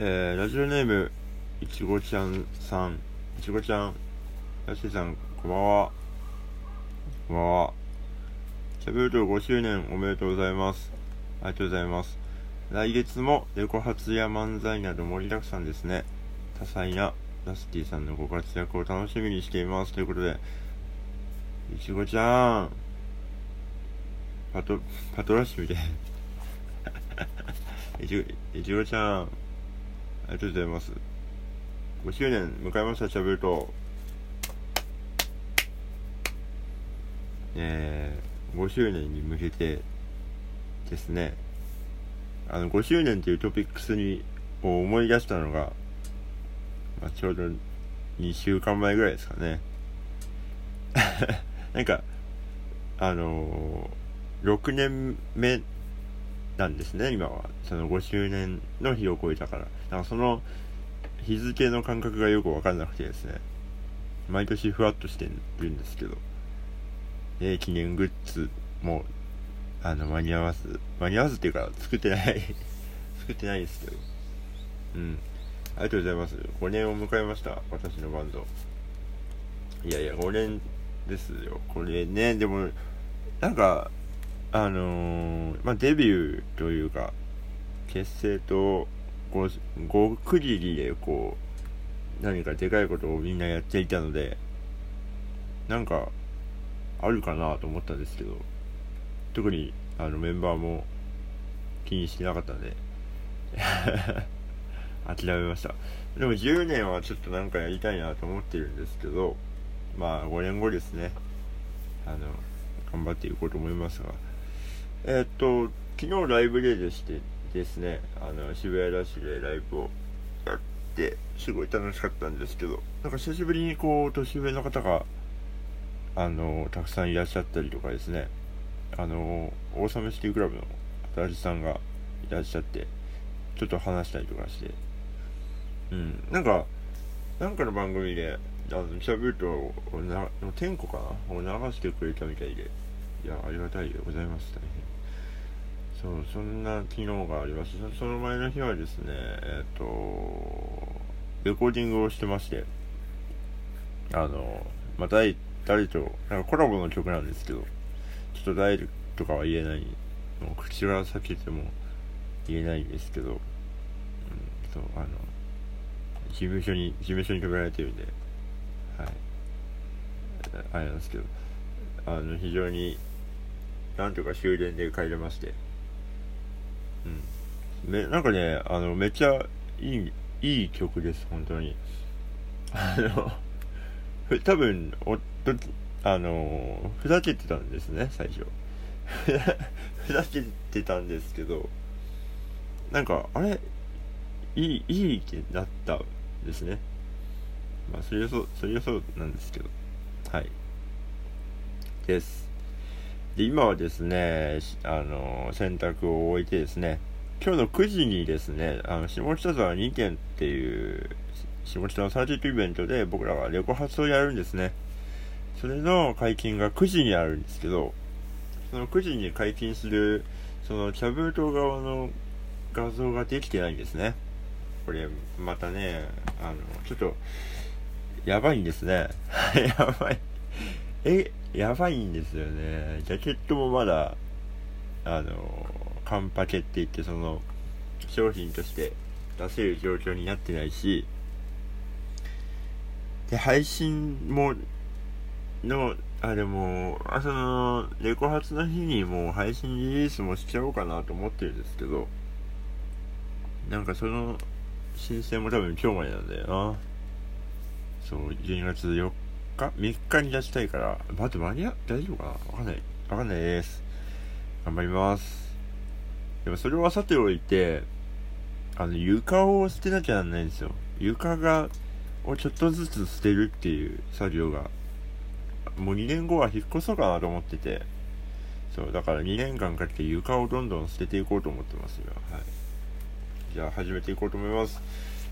えー、ラジオネームいちごちゃんさん。いちごちゃんやしさんこんばんは。こんばんは。キャブルト5周年おめでとうございます。ありがとうございます。来月もレコ発や漫才など盛りだくさんですね。多彩なダスティさんのご活躍を楽しみにしています。ということでいちごちゃん。パトパトラッシュみたい。いちごいちごちゃん。ありがとうございます。5周年迎えました、チャブルト。えー、5周年に向けてですね、あの、5周年っていうトピックスに、を思い出したのが、まあ、ちょうど2週間前ぐらいですかね。なんか、あのー、6年目なんですね、今は。その5周年の日を超えたから。だかその日付の感覚がよくわかんなくてですね。毎年ふわっとしてるんですけど。で、記念グッズも、あの、間に合わず、間に合わずっていうか、作ってない 作ってないですけど。うん。ありがとうございます。5年を迎えました。私のバンド。いやいや、5年ですよ。これね、でも、なんか、あのー、まあ、デビューというか、結成と、こう、ご区切りで、こう、何かでかいことをみんなやっていたので、なんか、あるかなと思ったんですけど、特に、あの、メンバーも気にしてなかったんで、諦めました。でも10年はちょっとなんかやりたいなと思ってるんですけど、まあ5年後ですね、あの、頑張っていこうと思いますが、えー、っと、昨日ライブででしてですね、あの、渋谷ラッシュでライブをやって、すごい楽しかったんですけど、なんか久しぶりにこう、年上の方が、あの、たくさんいらっしゃったりとかですね、あの、オーサムシティクラブの新地さんがいらっしゃって、ちょっと話したりとかして、うん、なんか、なんかの番組で、あの、喋ると、な、天子かな？を流してくれたみたいで、いや、ありがたいでございます、大変。そう、そんな機能がありまして、その前の日はですね、えっ、ー、と、レコーディングをしてまして、あの、まあ、誰、誰と、なんかコラボの曲なんですけど、ちょっと誰とかは言えない、もう口が裂けても言えないんですけど、うん、そう、あの、事務所に、事務所に止められてるんで、はい。あれなんですけど、あの、非常に、なんとか終電で帰れまして、うん。め、なんかね、あの、めっちゃいい、いい曲です、本当に。あの、多分、おっと、あの、ふざけてたんですね、最初。ふざけてたんですけど、なんか、あれ、いい、いいってなったんですね。まあ、それはそう、それはそうなんですけど。はい。です。で、今はですね、あの、洗濯を終えてですね、今日の9時にですね、あの、下北沢2軒っていう、下北のサーキットイベントで僕らはレコ発をやるんですね。それの解禁が9時にあるんですけど、その9時に解禁する、そのキャブート側の画像ができてないんですね。これ、またね、あの、ちょっと、やばいんですね。やばい。え、やばいんですよね。ジャケットもまだ、あの、カンパケって言って、その、商品として出せる状況になってないし、で、配信も、の、あ、でも、あ、その、レコ発の日にもう配信リリースもしちゃおうかなと思ってるんですけど、なんかその申請も多分今日までなんだよな。そう、12月4日 ?3 日に出したいから、待って、間に合、大丈夫かな？わかんない。わかんないです。頑張ります。でもそれはさておいて、あの、床を捨てなきゃなんないんですよ。床が、をちょっとずつ捨てるっていう作業が、もう2年後は引っ越そうかなと思ってて、そう、だから2年間かけて床をどんどん捨てていこうと思ってますよ。はい。じゃあ始めていこうと思います。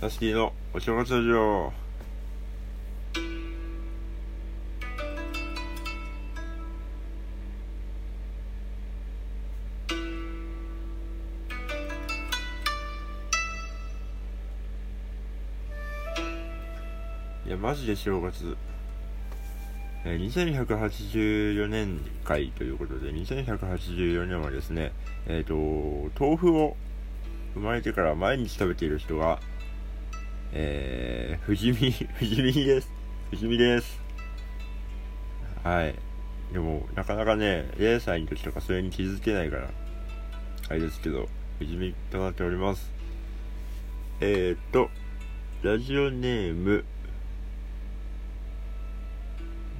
ラスティのお正月ラジオ。いや、マジで正月。え、2184年会ということで、2184年はですね、えっ、ー、と、豆腐を生まれてから毎日食べている人が、えー、富士見、富士見です。富士見です。はい。でも、なかなかね、0歳の時とかそれに気づけないから、あれですけど、富士見となっております。えー、っと、ラジオネーム、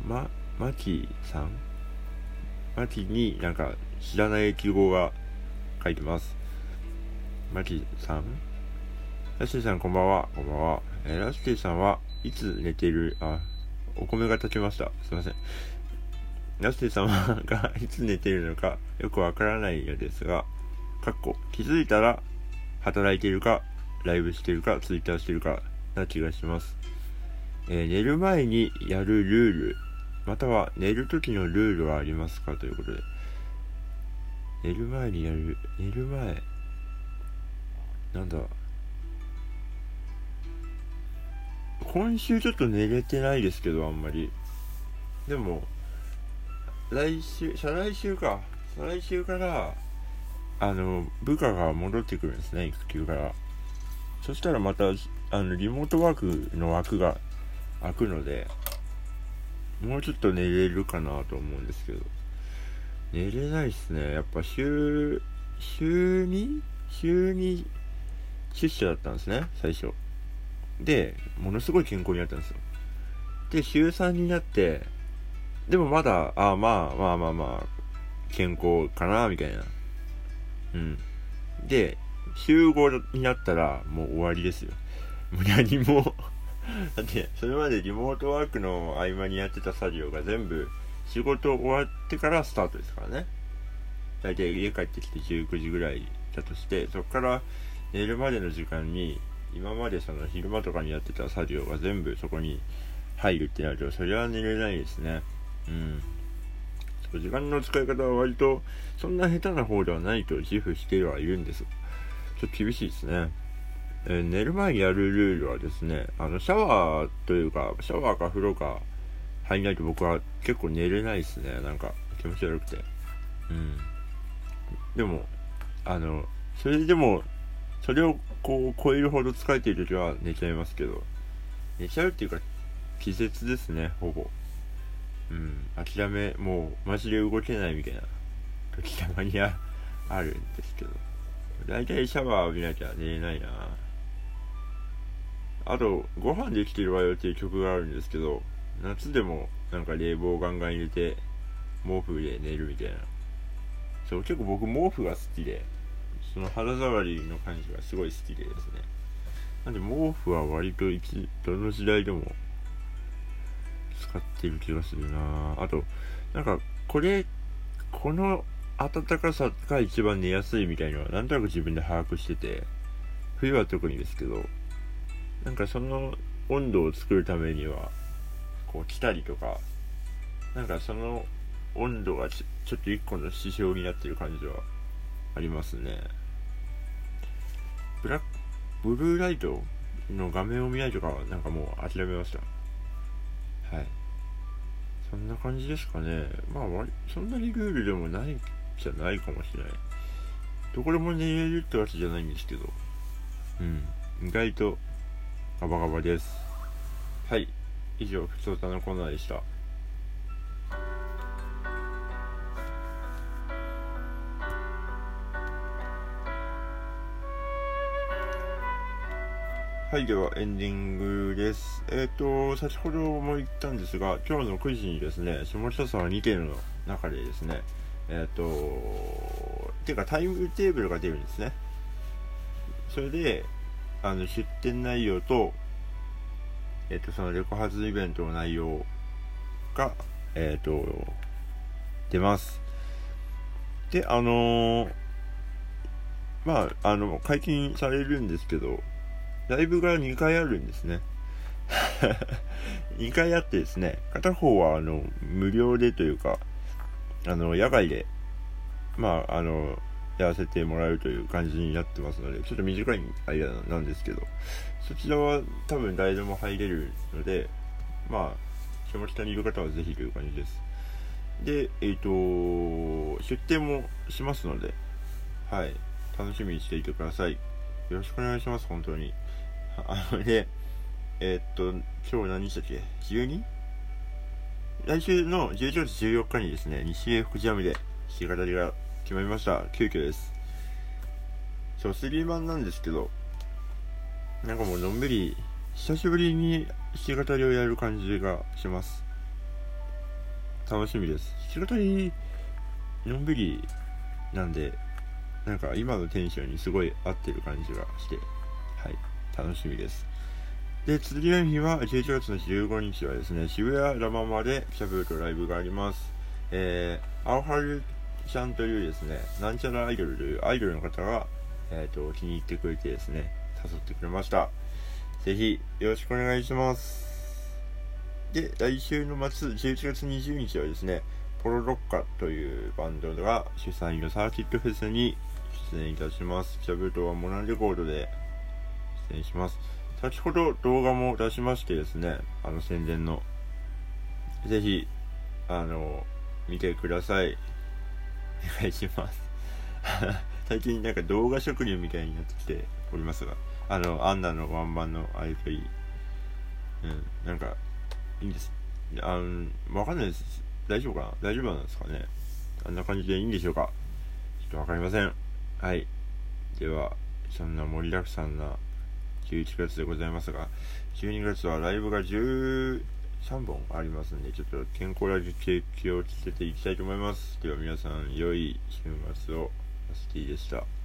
ま、マキさん？マキになんか知らない記号が書いてます。マキさん？ラスティさんこんばんは。こんばんは。えー、ラスティさんはいつ寝ている、あ、お米が炊けました。すいません。ラスティ様がいつ寝ているのかよくわからないのですが、かっこ気づいたら働いているか、ライブしているか、ツイッターしているかな気がします。えー、寝る前にやるルール、または寝る時のルールはありますかということで。寝る前にやる、寝る前、なんだ。今週ちょっと寝れてないですけどあんまり。でも来週再来週か。再来週からあの部下が戻ってくるんですね育休から。そしたらまたあのリモートワークの枠が開くので。もうちょっと寝れるかなと思うんですけど寝れないっすねやっぱ週週に週に出社だったんですね、最初。で、ものすごい健康になったんですよ。で、週3になって、でもまだ、あまあまあまあまあ、健康かな、みたいな。うん。で、週5になったら、もう終わりですよ。もう何もだって、それまでリモートワークの合間にやってた作業が全部、仕事終わってからスタートですからね。大体家帰ってきて19時ぐらいだとして、そこから寝るまでの時間に今までその昼間とかにやってた作業が全部そこに入るってなるとそれは寝れないですね。うん。そう時間の使い方は割とそんな下手な方ではないと自負してはいるんです。ちょっと厳しいですね、えー、寝る前にやるルールはですねあのシャワーというかシャワーか風呂か入んないと僕は結構寝れないですね。なんか気持ち悪くて。うん。でもあのそれでもそれをこう超えるほど疲れている時は寝ちゃいますけど、寝ちゃうっていうか、気絶ですね、ほぼ。うん、諦め、もう、マジで動けないみたいな時たまにはあるんですけど。大体シャワー浴びなきゃ寝れないな。あと、ご飯できてるわよっていう曲があるんですけど、夏でもなんか冷房ガンガン入れて、毛布で寝るみたいな。そう、結構僕毛布が好きで、その肌触りの感じがすごい好きでですねなんで毛布は割といつどの時代でも使ってる気がするなあとなんかこれこの暖かさが一番寝やすいみたいのはなんとなく自分で把握してて冬は特にですけどなんかその温度を作るためにはこう来たりとかなんかその温度がちょっと一個の指標になってる感じはありますね。ブラックブルーライトの画面を見ないとかなんかもう諦めました。はい。そんな感じですかね。まあそんなにルールでもないじゃないかもしれない。どこでも寝れるってわけじゃないんですけど。うん。意外とガバガバですはい以上ふつおたのコーナーでしたはい、ではエンディングです。えっ、ー、と、先ほども言ったんですが、今日の9時にですね、下北沢2件の中でですね、えっ、ー、と、ていうかタイムテーブルが出るんですね。それで、あの、出店内容と、えっ、と、そのレコ発イベントの内容が、えっ、と、出ます。で、あのまあ、あの、解禁されるんですけど、ライブが2回あるんですね。2回あってですね、片方はあの無料でというか、あの野外で、まあ、あの、やらせてもらうという感じになってますので、ちょっと短い間なんですけど、そちらは多分誰でも入れるので、まあ、下北にいる方はぜひという感じです。で、えっ、ー、と、出店もしますので、はい、楽しみにしていてください。よろしくお願いします、本当に。あのね、えー、っと、今日何日だっけ ?12? 来週の11月14日にですね、西江福知山で弾き語りが決まりました。急遽です。そう、スリーマンなんですけど、なんかもうのんびり、久しぶりに弾き語りをやる感じがします。楽しみです。弾き語り、のんびりなんで、なんか今のテンションにすごい合ってる感じがして、はい、楽しみです。で、次の日は11月の15日はですね、渋谷ラママでキャブとライブがあります。えー、青春ちゃんというですね、なんちゃらアイドルというアイドルの方が、えっ、ー、と、気に入ってくれてですね、誘ってくれました。ぜひ、よろしくお願いします。で、来週の末、11月20日はですね、ポロロッカというバンドが主催のサーキットフェスに出演いたします。キャブとはモナレコードで出演します。先ほど動画も出しましてですね、あの宣伝の。ぜひ、あの、見てください。お願いします。最近なんか動画職人みたいになってきておりますが、あの、アンナのワンマンのあれといい。うん、なんか、いいんです。あの、わかんないです。大丈夫かな？大丈夫なんですかね？あんな感じでいいんでしょうか？ちょっとわかりません。はい。では、そんな盛りだくさんな11月でございますが、12月はライブが3本ありますんで、ちょっと健康ラジオ気をつけていきたいと思います。では皆さん、良い週末を。マスティでした。